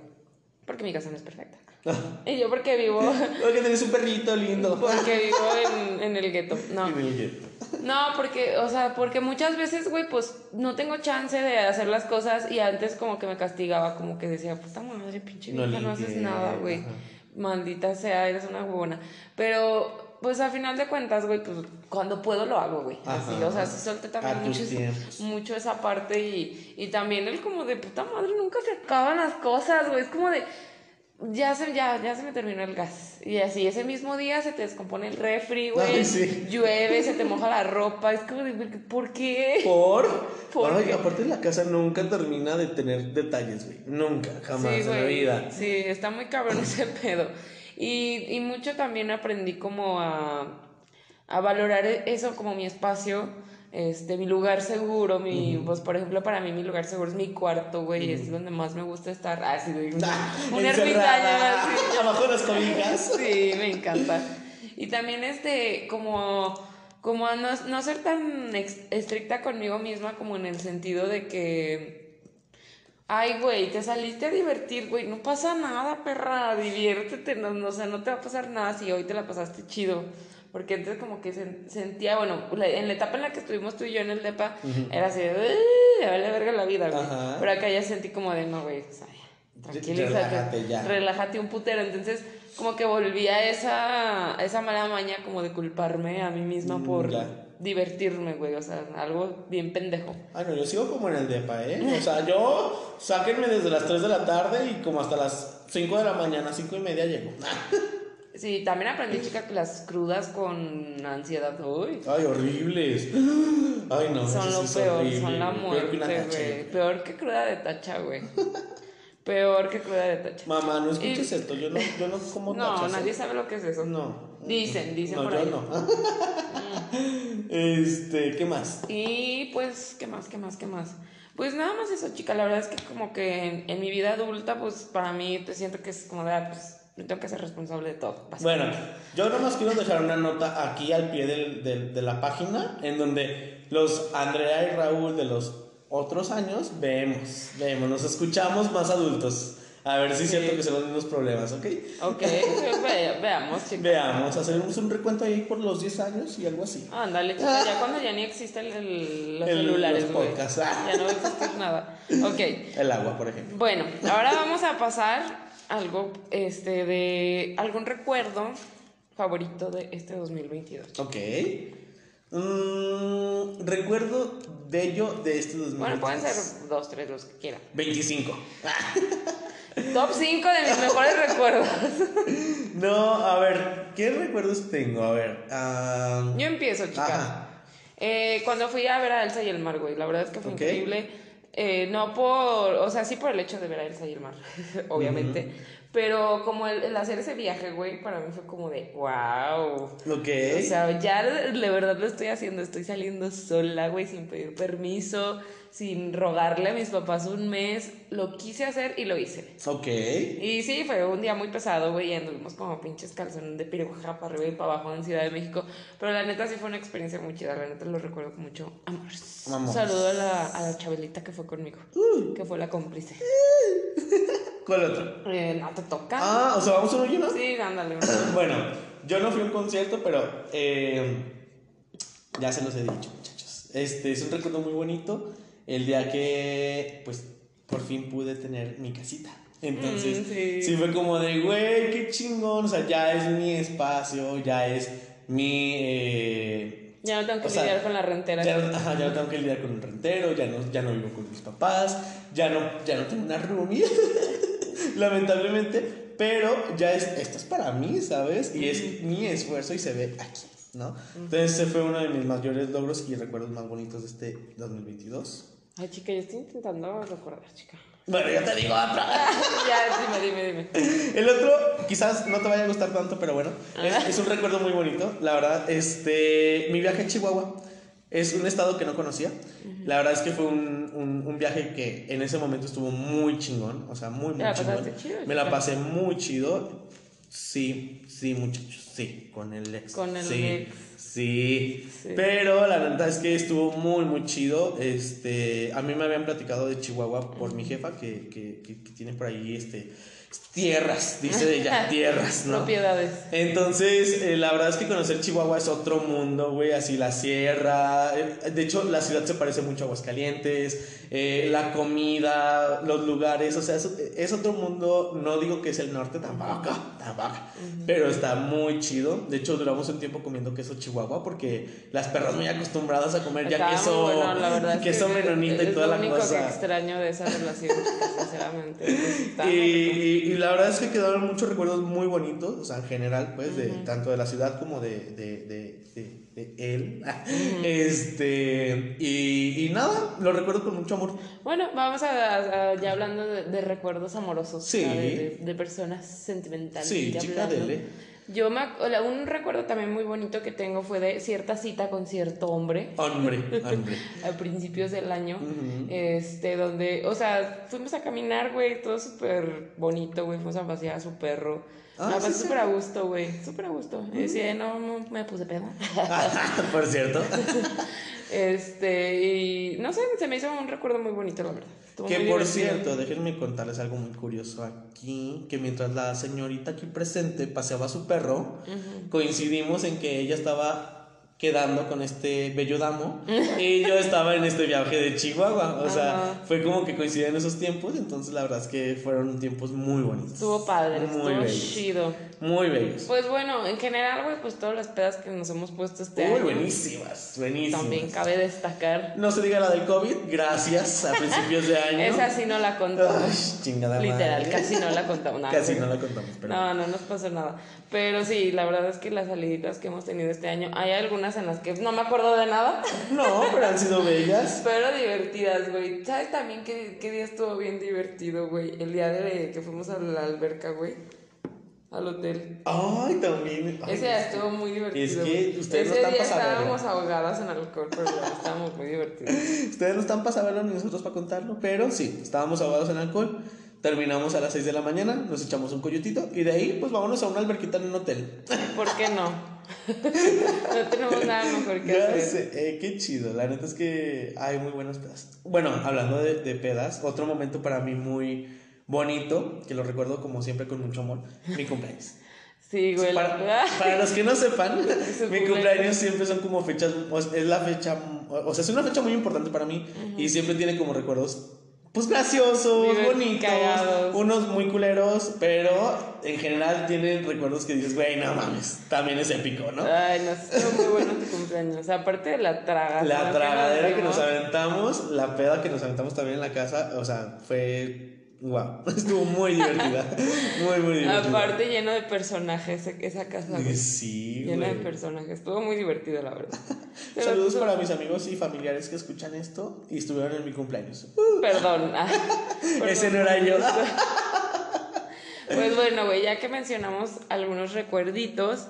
Porque mi casa no es perfecta. [LAUGHS] Y yo porque vivo, [LAUGHS] Porque tenés un perrito lindo. [LAUGHS] porque vivo en, en el gueto. No. En el gueto. No, porque, o sea, porque muchas veces, güey, pues no tengo chance de hacer las cosas y antes como que me castigaba, como que decía, puta madre, pinche No vieja, no, haces nada, güey. Maldita sea, eres una huevona. Pero pues a final de cuentas, güey, pues cuando puedo lo hago, güey. Así, o sea, sí solté también mucho, mucho esa parte y, y también el como de puta madre, nunca se acaban las cosas, güey. Es como de, ya se, ya, ya se me terminó el gas. Y así, ese mismo día se te descompone el refri, güey. Sí. Llueve, se te moja la ropa. Es como de, ¿por qué? ¿Por? ¿Por Ay, qué? aparte la casa nunca termina de tener detalles, güey. Nunca, jamás Sí, en la vida. Sí, está muy cabrón [LAUGHS] ese pedo. Y, y mucho también aprendí como a, a valorar eso como mi espacio, este, mi lugar seguro, mi, pues por ejemplo para mí mi lugar seguro es mi cuarto, güey, es donde más me gusta estar. Ah, sí, güey, un ermitaño Encerrada, [LAUGHS] así. abajo de las cobijas. [LAUGHS] Sí, me encanta. Y también este, como, como no, no ser tan estricta conmigo misma, como en el sentido de que, ay, güey, te saliste a divertir, güey, no pasa nada, perra, diviértete, no, no, o sea, no te va a pasar nada si hoy te la pasaste chido. Porque entonces como que sen- sentía, bueno, la- en la etapa en la que estuvimos tú y yo en el DEPA, era así de, "Uy, me vale verga la vida, güey. Ajá. Pero acá ya sentí como de, no, güey, o sea, tranquilízate, Relájate ya. relájate un putero. Entonces, como que volví a esa, a esa mala maña como de culparme a mí misma Mm, por ya. divertirme, güey. O sea, algo bien pendejo. Ay, no, yo sigo como en el depa, ¿eh? O sea, yo, sáquenme desde las 3 de la tarde y como hasta las 5 de la mañana, 5 y media llego. [LAUGHS] Sí, también aprendí, chica, que las crudas con ansiedad, uy, Ay, horribles. [GASPS] Ay, no, son lo sí peor, horrible, son la muerte, güey. Peor que cruda de tacha, güey. Peor que cruda de tacha. Mamá, no escuches Y- esto, yo no, yo no como No, tachas, ¿eh? nadie sabe lo que es eso. No. Dicen, dicen No, por yo ahí. no. [LAUGHS] este, ¿qué más? Y pues, ¿qué más, qué más, qué más? Pues nada más eso, chica. La verdad es que como que en, en mi vida adulta, pues para mí te siento que es como de, ah, pues yo tengo que ser responsable de todo. Bueno, yo nomás quiero dejar una nota aquí al pie del- del- de la página en donde los Andrea y Raúl de los otros años vemos, vemos, nos escuchamos más adultos. A ver si es Sí. cierto que son los mismos problemas, ¿ok? Ok, [LAUGHS] ve- veamos, chica. Veamos, hacemos un recuento ahí por los 10 años y algo así. Ándale, chica, ya cuando ya ni existen el- los El- celulares, los podcasts, ah. Ya no existir nada. Ok, [LAUGHS] El agua, por ejemplo. bueno, ahora vamos a pasar algo, este, de algún recuerdo favorito de este 2022. Ok. Mm, recuerdo bello de este 2022. Bueno, pueden ser dos, tres, los que quieran. 25. [LAUGHS] Top 5 de mis mejores recuerdos. [LAUGHS] No, a ver, ¿qué recuerdos tengo? A ver. ah, Yo empiezo, chica. Ajá. Eh, cuando fui a ver a Elsa y el mar, güey, la verdad es que fue increíble. Eh, no por, o sea, sí por el hecho de ver a Elsa y el mar, [LAUGHS] obviamente. Pero como el, el hacer ese viaje, güey, para mí fue como de, wow. Ok. O sea, ya de verdad lo estoy haciendo. Estoy saliendo sola, güey, sin pedir permiso, sin rogarle a mis papás un mes. Lo quise hacer y lo hice. ok. Y sí, fue un día muy pesado, güey, y anduvimos como pinches calzones de piruja para arriba y para abajo en Ciudad de México. Pero la neta sí fue una experiencia muy chida, la neta lo recuerdo con mucho amor. Amor. Saludo a la, a la Chabelita que fue conmigo, Uh. que fue la cómplice. [LAUGHS] ¿Cuál otro? Eh, no te toca. Ah, o sea, vamos uno y uno. Sí, ándale. [COUGHS] Bueno, yo no fui a un concierto, pero eh, ya se los he dicho, muchachos. Este es un recuerdo muy bonito. El día que, pues, por fin pude tener mi casita. Entonces, Mm, sí. sí. fue como de, güey, qué chingón. O sea, ya es mi espacio, ya es mi. eh, Ya no tengo que O sea, lidiar con la rentera. ya, no, ajá, ya no tengo que lidiar con un rentero, ya no, ya no vivo con mis papás, ya no, ya no tengo una roomie, [LAUGHS] lamentablemente, pero ya es, esto es para mí, ¿sabes? Y es mi esfuerzo y se ve aquí, ¿no? Entonces ese fue uno de mis mayores logros y recuerdos más bonitos de este 2022. Ay, chica, yo estoy intentando recordar, chica. Bueno, ya te digo, otra. [LAUGHS] ya, dime, dime, dime. El otro, quizás no te vaya a gustar tanto, pero bueno, es, es un recuerdo muy bonito. La verdad, este, mi viaje a Chihuahua es un estado que no conocía. La verdad es que fue un, un, un viaje que en ese momento estuvo muy chingón, o sea, muy, muy ¿Te la chingón. chido, Me la pasé muy chido. Sí, sí, muchachos, sí, con el ex. Con el sí, ex. Sí, Sí. pero la verdad es que estuvo muy, muy chido. Este, a mí me habían platicado de Chihuahua por mi jefa que, que, que, que tiene por ahí este, tierras, dice ella, [LAUGHS] tierras, ¿no? Propiedades. Entonces, eh, la verdad es que conocer Chihuahua es otro mundo, güey, así la sierra. eh, de hecho, la ciudad se parece mucho a Aguascalientes, eh, la comida, los lugares, o sea, es, es otro mundo. No digo que es el norte tampoco, tampoco, pero está muy chido. De hecho, duramos un tiempo comiendo queso chihuahua porque las perras muy acostumbradas a comer ya Estaba queso, bueno, la verdad es queso que menonita y es toda lo la único cosa. que extraño de esa relación, sinceramente. Pues, Y, y- y la verdad es que quedaron muchos recuerdos muy bonitos, o sea, en general, pues, de tanto de la ciudad como de, de, de, de- de él. Este, y, y nada, lo recuerdo con mucho amor. Bueno, vamos a, a- ya hablando de, de recuerdos amorosos, Sí. de, de- de personas sentimentales. Sí, ya chica. Yo me, un recuerdo también muy bonito que tengo fue de cierta cita con cierto hombre Hombre, hombre. [LAUGHS] a principios del año, este, donde, o sea, fuimos a caminar, güey, todo súper bonito, güey, fuimos a pasear a su perro. Ah, Ah, sí, sí. súper a gusto, güey, súper a gusto. Y decía, no, no me puse peda. [LAUGHS] Por cierto. [LAUGHS] Este, y no sé, se me hizo un recuerdo muy bonito, la verdad. Estuvo Que por cierto, déjenme contarles algo muy curioso aquí, que mientras la señorita aquí presente paseaba a su perro, coincidimos en que ella estaba quedando con este bello damo [LAUGHS] y yo estaba en este viaje de Chihuahua, o sea, Ajá. fue como que coincidían esos tiempos, entonces la verdad es que fueron tiempos muy bonitos. Estuvo padre, Muy estuvo bellos. chido. Muy bellos. Pues bueno, en general, güey, pues todas las pedas que nos hemos puesto este Uy, año. buenísimas, buenísimas. También cabe destacar. No se diga la del COVID, gracias a principios de año. Esa sí no la contamos. Ay, chingada Literal, madre. casi no la contamos. Nada, Casi güey. no la contamos, pero No, no nos pasó nada. Pero sí, la verdad es que las saliditas que hemos tenido este año, hay algunas en las que no me acuerdo de nada, No, pero han sido bellas. [LAUGHS] pero divertidas, güey. ¿Sabes también qué, qué día estuvo bien divertido, güey? El día de que fuimos a la alberca, güey. Al hotel. Ay, también. ay, Ese día estuvo muy divertido. Es que ustedes no Ese están día pa' saberlo. estábamos ahogadas en alcohol, pero ya estábamos muy divertidos. [LAUGHS] Ustedes no están para saberlo ni nosotros para contarlo, pero sí, estábamos ahogados en alcohol. Terminamos a las 6 de la mañana, nos echamos un coyotito y de ahí, pues vámonos a una alberquita en un hotel. [LAUGHS] ¿Por qué no? [LAUGHS] no tenemos nada mejor que Ya hacer. sé, eh, qué chido. La neta es que hay muy buenas pedas. Bueno, hablando de, de pedas, otro momento para mí muy bonito, que lo recuerdo como siempre con mucho amor, mi cumpleaños. [LAUGHS] Sí, güey. Para, para los que no sepan, [LAUGHS] mi cumpleaños. siempre son como fechas, es la fecha, o sea, es una fecha muy importante para mí y siempre tiene como recuerdos, pues graciosos, Divert- bonitos, cagados. unos muy culeros, pero en general tienen recuerdos que dices, güey, no mames, también es épico, ¿no? Ay, no, estuvo muy bueno tu cumpleaños. O sea, aparte de la traga. La tragadera que nos aventamos, la peda que nos aventamos también en la casa, o sea, fue, wow, [LAUGHS] estuvo muy divertida, muy, muy divertida. Aparte lleno de personajes e- esa casa, güey. Sí, Llena de personajes. Estuvo muy divertido, la verdad. Pero [LAUGHS] Saludos para mis amigos y familiares que escuchan esto y estuvieron en mi cumpleaños. Perdón. ah, [LAUGHS] perdón. Ese no era yo. Pues bueno, güey, ya que mencionamos algunos recuerditos,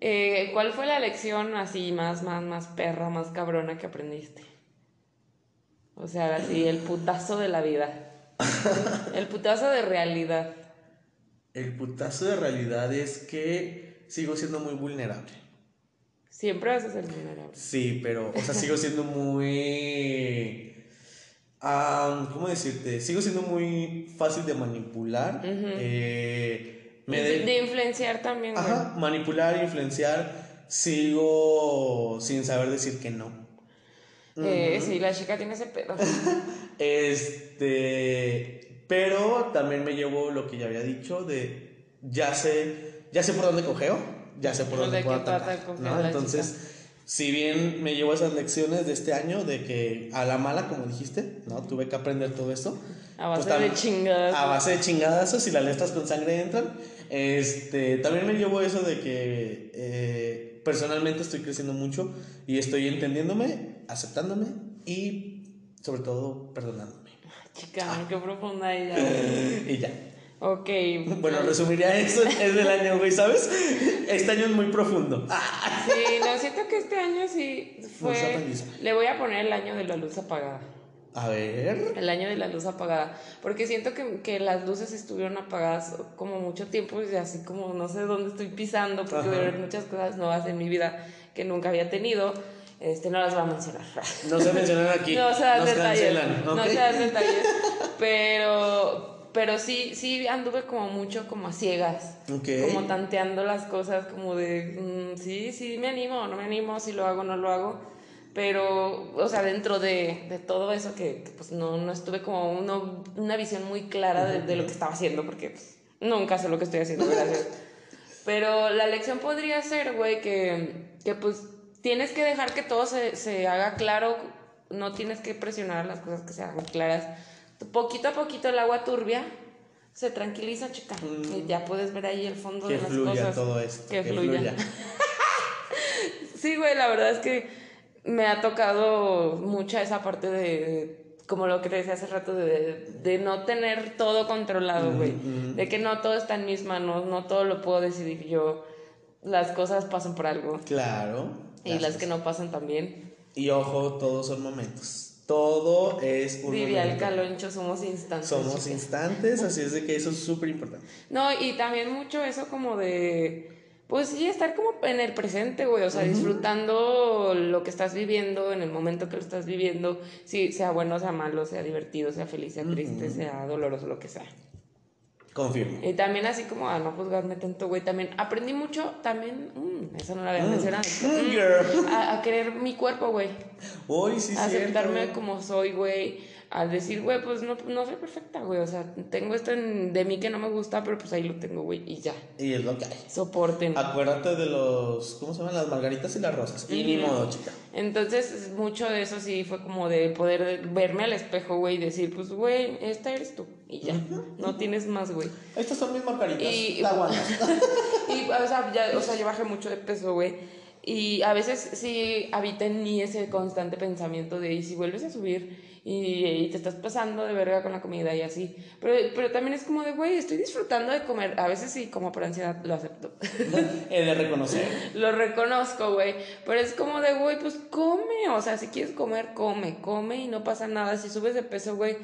eh, ¿cuál fue la lección así más, más, más perra, más cabrona que aprendiste? O sea, así, el putazo de la vida. El putazo de realidad. El putazo de realidad es que sigo siendo muy vulnerable. Siempre vas a ser vulnerable. Sí, pero, o sea, sigo siendo muy... ¿Cómo decirte? Sigo siendo muy fácil de manipular. eh, me de, influenciar también. Ajá, manipular, influenciar. Sigo sin saber decir que no. Eh, sí, la chica tiene ese pedo. [LAUGHS] Este, pero también me llevo lo que ya había dicho de ya sé, ya sé por dónde cogeo, ya sé por ¿De dónde puedo atacar, ¿no? Entonces, si bien me llevo esas lecciones de este año de que a la mala, como dijiste, ¿no? Tuve que aprender todo esto. A base Pues, de chingadas. A base de chingadazos y las letras con sangre entran. Este, también me llevo eso de que eh, personalmente estoy creciendo mucho y estoy entendiéndome, aceptándome y sobre todo perdonándome. Chica, qué profunda ella. [LAUGHS] Y ya. Ok. Bueno, resumiría eso es del año, güey, ¿sabes? Este año es muy profundo. Ah, Sí, no, siento que este año sí fue... Le voy a poner el año de la luz apagada. A ver. El año de la luz apagada. Porque siento que, que las luces estuvieron apagadas como mucho tiempo y así como no sé dónde estoy pisando porque Ajá. muchas cosas nuevas en mi vida que nunca había tenido. Este, no las voy a mencionar. No se mencionan aquí. [LAUGHS] No se dan Nos detalles. cancelan, No se dan [LAUGHS] detalles. Pero, pero sí, sí anduve como mucho como a ciegas. Ok. Como tanteando las cosas, como de, mm, sí, sí, me animo, no me animo, si lo hago, no lo hago. Pero, o sea, dentro de, de todo eso que, que, pues no, no estuve como uno, una visión muy clara de, de lo que estaba haciendo, porque pues, nunca sé lo que estoy haciendo, gracias. [LAUGHS] Pero la lección podría ser, güey, que, que pues tienes que dejar que todo se, se haga claro, no tienes que presionar las cosas que se hagan claras. Poquito a poquito el agua turbia se tranquiliza, chica. Y ya puedes ver ahí el fondo Que de las fluya cosas. todo esto. Que, fluya. [LAUGHS] Sí, güey, la verdad es que me ha tocado mucha esa parte de, como lo que te decía hace rato, de, de no tener todo controlado, güey. De que no todo está en mis manos, no todo lo puedo decidir yo. Las cosas pasan por algo. Claro. Y las que no pasan también. Y ojo, todos son momentos. Todo es un momento. caloncho, somos instantes. Somos instantes, así es de que eso es súper importante. No, y también mucho eso como de, pues sí, estar como en el presente, güey, o sea, disfrutando lo que estás viviendo en el momento que lo estás viviendo, si sea bueno, sea malo, sea divertido, sea feliz, sea triste, sea doloroso, lo que sea. Confirmo. Y también así como a no juzgarme tanto, güey, también aprendí mucho, también, mm, eso no lo había mencionado, Mm, girl. a, a querer mi cuerpo, güey, Hoy sí, a aceptarme cierto. como soy, güey, a decir, güey, pues no, no soy perfecta, güey, o sea, tengo esto en- de mí que no me gusta, pero pues ahí lo tengo, güey, y ya, Y es lo que hay. soporten. Acuérdate de los. ¿Cómo se llaman? Las margaritas y las rosas. Y ni modo, chica. Entonces, mucho de eso sí fue como de poder verme al espejo, güey, y decir, pues, güey, esta eres tú, y ya, no tienes más, güey. Estas son mis margaritas. Y- La. [LAUGHS] Y, o sea, ya, o sea, yo bajé mucho de peso, güey. Y a veces sí habita en mí ese constante pensamiento de, ¿y si vuelves a subir? Y, y te estás pasando de verga con la comida y así. Pero, pero también es como de, güey, estoy disfrutando de comer. A veces sí, como por ansiedad, lo acepto. [LAUGHS] He de reconocer. [LAUGHS] lo reconozco, güey. Pero es como de, güey, pues come. O sea, si quieres comer, come. Come y no pasa nada. Si subes de peso, güey,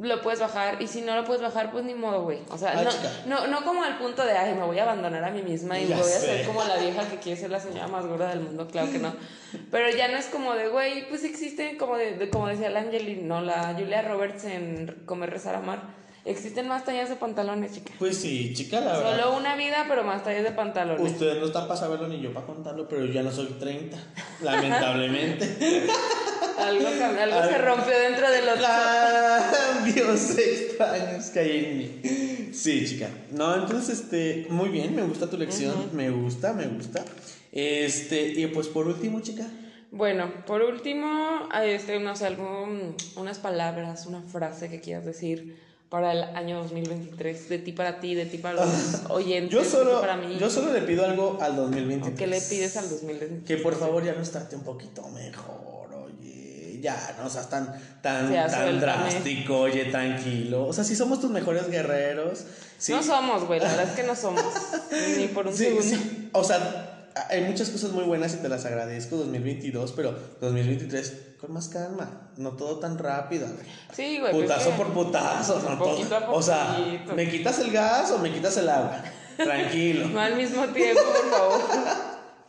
lo puedes bajar. Y si no lo puedes bajar, pues ni modo, güey. O sea, Ah, no, no, no como al punto de, ay, me voy a abandonar a mí misma y Ya voy a sé. ser como la vieja que quiere ser la señora más gorda del mundo. Claro que no. Pero ya no es como de, güey, pues existe, como, de, de- como decía la Angelina, no, la Julia Roberts en Comer, Rezar, Amar. Existen más tallas de pantalones, chica. Pues sí, chica, la verdad. Solo una vida, pero más tallas de pantalones. Ustedes no están para saberlo ni yo para contarlo, pero yo ya no soy 30. [LAUGHS] Lamentablemente. Algo, algo se rompió dentro de los... Cambios [LAUGHS] extraños que hay en mí. Sí, chica. No, entonces, este, muy bien, me gusta tu lección. Me gusta, me gusta. Este, y pues por último, chica. Bueno, por último, este, no sé, algún, unas palabras, una frase que quieras decir para el año 2023, de ti para ti, de ti para los [LAUGHS] oyentes, Yo de ti solo, para mí. yo solo le pido algo al 2023. ¿O ¿Qué le pides al 2023? Que por favor ya nos trate un poquito mejor, oye. Ya, no seas tan, tan, tan drástico, oye, tranquilo. O sea, si somos tus mejores guerreros. Sí, No somos, güey, la verdad es que no somos. Ni por un sí, segundo. sí. O sea, hay muchas cosas muy buenas y te las agradezco 2022, pero 2023 con más calma, no todo tan rápido. Sí, güey. pues Putazo por putazo, no Poquito todo. a O sea. ¿me quitas el gas o me quitas el agua? Tranquilo. No al mismo tiempo, por favor.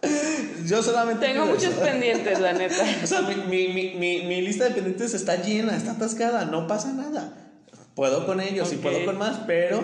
[LAUGHS] Yo solamente Tengo muchos eso. pendientes, la neta. [LAUGHS] O sea, mi, mi, mi, lista de pendientes está llena, está atascada, no pasa nada. Puedo con ellos y puedo con más, pero.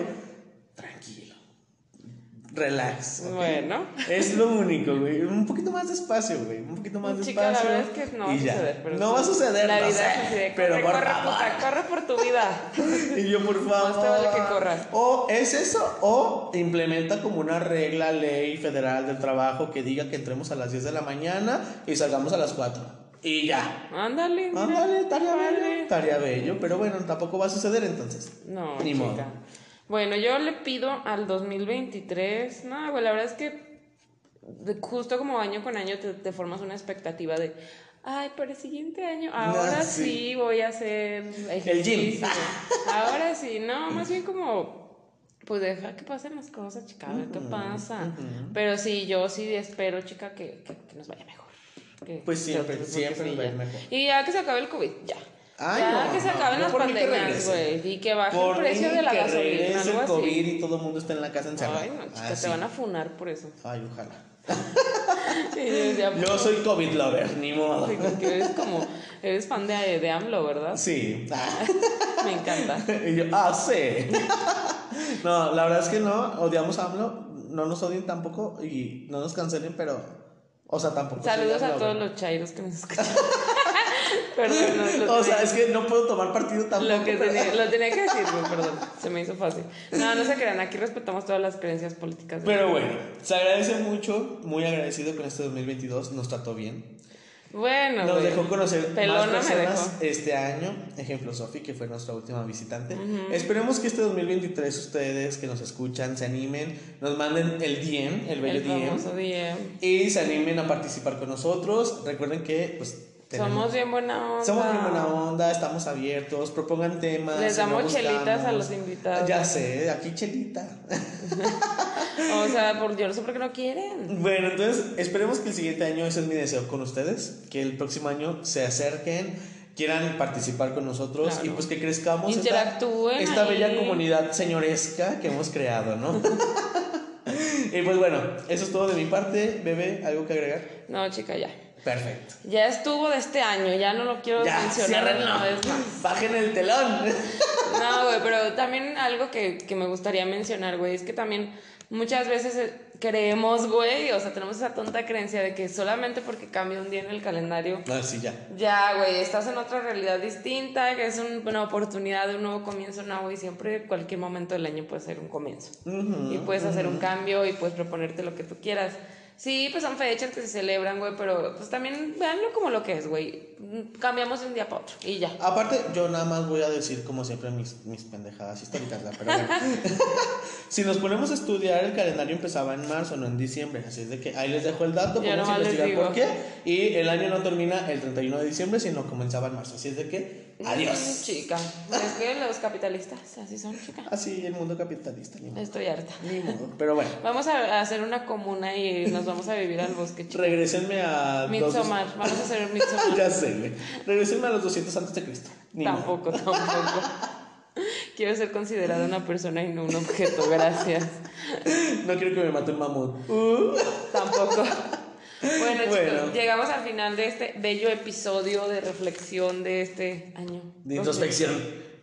Relax. ¿ok? Bueno. Es lo único, güey. Un poquito más despacio, güey. Un poquito más Chica, la despacio. verdad es que no va a suceder. Pero no va a suceder, La no vida sé, es así de, pero corre, por corre, favor. puta, corre por tu vida. [LAUGHS] Y yo, por favor. Más te vale que corras. O es eso, o implementa como una regla, ley federal del trabajo que diga que entremos a las 10 de la mañana y salgamos a las 4. Y ya. Ándale, Ándale, estaría bello. Estaría bello, pero bueno, tampoco va a suceder entonces. No, Ni chica. modo. Bueno, yo le pido al 2023, no, güey, la verdad es que justo como año con año te, te formas una expectativa de, ay, para el siguiente año, ahora Ah, sí. sí. voy a hacer gym. ejercicio. [LAUGHS] ahora sí, no, más bien como, pues deja que pasen las cosas, chica, a ver qué pasa. Pero sí, yo sí espero, chica, que, que, que nos vaya mejor. Que- Pues siempre, siempre nos va a ir ya. mejor. Y ya que se acabe el COVID, ya. Ay, ya no, que se acaben las pandemias, güey. Y que baje Por el precio de la que gasolina, el. COVID y todo el mundo está en la casa encerrado. Ay, no, chica, Así. te van a funar por eso. Ay, ojalá. [LAUGHS] Sí, Yo soy COVID lover, ni modo. Sí, porque eres como, eres fan de, de AMLO, ¿verdad? Sí. [LAUGHS] Me encanta. [LAUGHS] Y yo, ah, sí. No, la verdad es que no, odiamos a AMLO, no nos odien tampoco y no nos cancelen, pero, o sea, tampoco. Saludos a todos los chairos que nos escuchan. Perdón, no, O sea, es que no puedo tomar partido tampoco. Lo, que tenía, lo tenía que decir, güey, perdón. Se me hizo fácil. No, no se crean. Aquí respetamos todas las creencias políticas. Pero bueno, se agradece mucho, muy agradecido con este 2022, nos trató bien. Bueno, Nos güey. dejó conocer Pelona más personas dejó. este año. Ejemplo, Sofi, que fue nuestra última visitante. Esperemos que este 2023 ustedes que nos escuchan se animen, nos manden el DM, el bello El DM, DM. y se animen a participar con nosotros. Recuerden que, pues, tenemos- Somos bien buena onda. somos bien buena onda, estamos abiertos, propongan temas. Les damos chelitas a los invitados. Ya sé, aquí chelita. [LAUGHS] O sea, por, yo no sé por qué no quieren. Bueno, entonces esperemos que el siguiente año, ese es mi deseo con ustedes, que el próximo año se acerquen, quieran participar con nosotros Claro. y pues que crezcamos esta, Interactúen esta ahí. bella comunidad señoresca que hemos creado, ¿no? [LAUGHS] [LAUGHS] y pues bueno, eso es todo de mi parte. Bebé, ¿algo que agregar? No, chica, ya. Perfecto. Ya estuvo de este año, ya no lo quiero Ya, mencionar una vez más. Bajen el telón. No, güey, pero también algo que, que me gustaría mencionar, güey, es que también muchas veces eh, creemos, güey, o sea, tenemos esa tonta creencia de que solamente porque cambia un día en el calendario, Ah, sí, ya. ya, güey, estás en otra realidad distinta, que es un- una oportunidad de un nuevo comienzo, no, güey, siempre cualquier momento del año puede ser un comienzo. Y puedes hacer un cambio y puedes proponerte lo que tú quieras. Sí, pues son fechas que se celebran, güey, pero pues también véanlo como lo que es, güey. Cambiamos de un día para otro y ya. Aparte, yo nada más voy a decir, como siempre, mis, mis pendejadas históricas, ¿verdad? pero [LAUGHS] bueno. [LAUGHS] si nos ponemos a estudiar, el calendario empezaba en marzo, no en diciembre. Así es de que ahí les dejo el dato, podemos investigar por qué. Y el año no termina el 31 de diciembre, sino comenzaba en marzo. Así es de que, Adiós. Chica, es que los capitalistas así son, chica. Así el mundo capitalista, ni modo. Estoy harta. Ni modo. Pero bueno, Vamos a hacer una comuna y nos vamos a vivir al bosque, chica. regresenme a. dos- Midsommar, vamos a hacer Midsommar. [LAUGHS] ya sé, güey. Regresenme a los 200 antes de Cristo. Ni modo. Tampoco, tampoco. Quiero ser considerada una persona y no un objeto, gracias. No quiero que me mate un mamut. Uh. Tampoco. Bueno, Bueno. chicos, llegamos al final de este bello episodio de reflexión de este año. De introspección.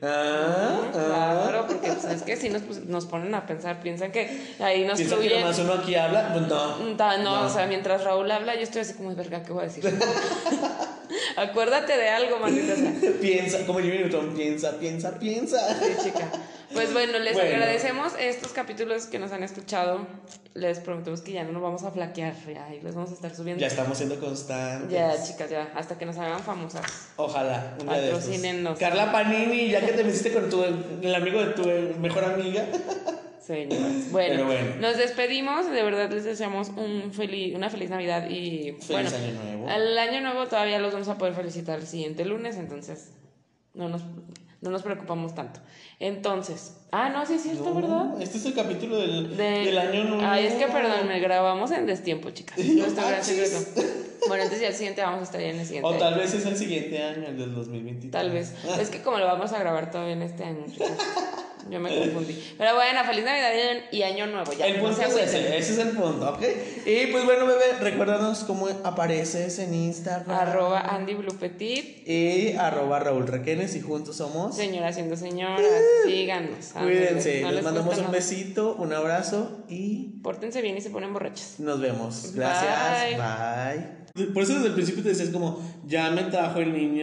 Ah, ah. Claro, porque pues, es que si nos, pues, nos ponen a pensar, piensan que ahí nos Piensa que fluyen. nomás uno aquí habla. Pues no. Mm, ta- No, o sea, mientras Raúl habla, yo estoy así como, verga, ¿qué voy a decir? [LAUGHS] Acuérdate de algo, maldita sea. [LAUGHS] Piensa, como Jimmy Neutron, piensa, piensa, piensa. Sí, chica. Pues bueno, les Bueno. agradecemos estos capítulos que nos han escuchado. Les prometemos que ya no nos vamos a flaquear, ya, y les vamos a estar subiendo. Ya estamos siendo constantes. Ya, chicas, ya, hasta que nos hagan famosas. Ojalá, un día de. Carla Panini, ya que te metiste con tu, el amigo de tu mejor amiga. [LAUGHS] Señoras. Bueno, Pero bueno. nos despedimos. De verdad les deseamos un feliz, una feliz Navidad y Feliz bueno, año nuevo. al año nuevo todavía los vamos a poder felicitar el siguiente lunes, entonces no nos, no nos preocupamos tanto. Entonces, ah, no, sí es cierto, No, ¿verdad? Este es el capítulo del, De- del año nuevo. Ay, es que perdón, me grabamos en destiempo, chicas. [LAUGHS] Nuestro gran secreto. Bueno, entonces ya el siguiente vamos a estar ya en el siguiente. O año. tal vez es el siguiente año, el del 2023. Tal vez. Es que como lo vamos a grabar todavía en este año, chicas. [LAUGHS] [LAUGHS] Yo me confundí. Pero bueno, feliz Navidad y año nuevo. Ya, El punto es ese, ese es el punto, ¿ok? Y pues bueno, bebé, recuérdanos cómo apareces en Instagram. Arroba Andy Blue Petit. Y arroba Raúl Requenes y juntos somos. Señora siendo señora, síganos. Cuídense, no les les mandamos un besito, un abrazo y Pórtense bien y se ponen borrachos. nos vemos. Gracias. Bye. Bye. Por eso desde el principio te decías como, ya me trajo el niño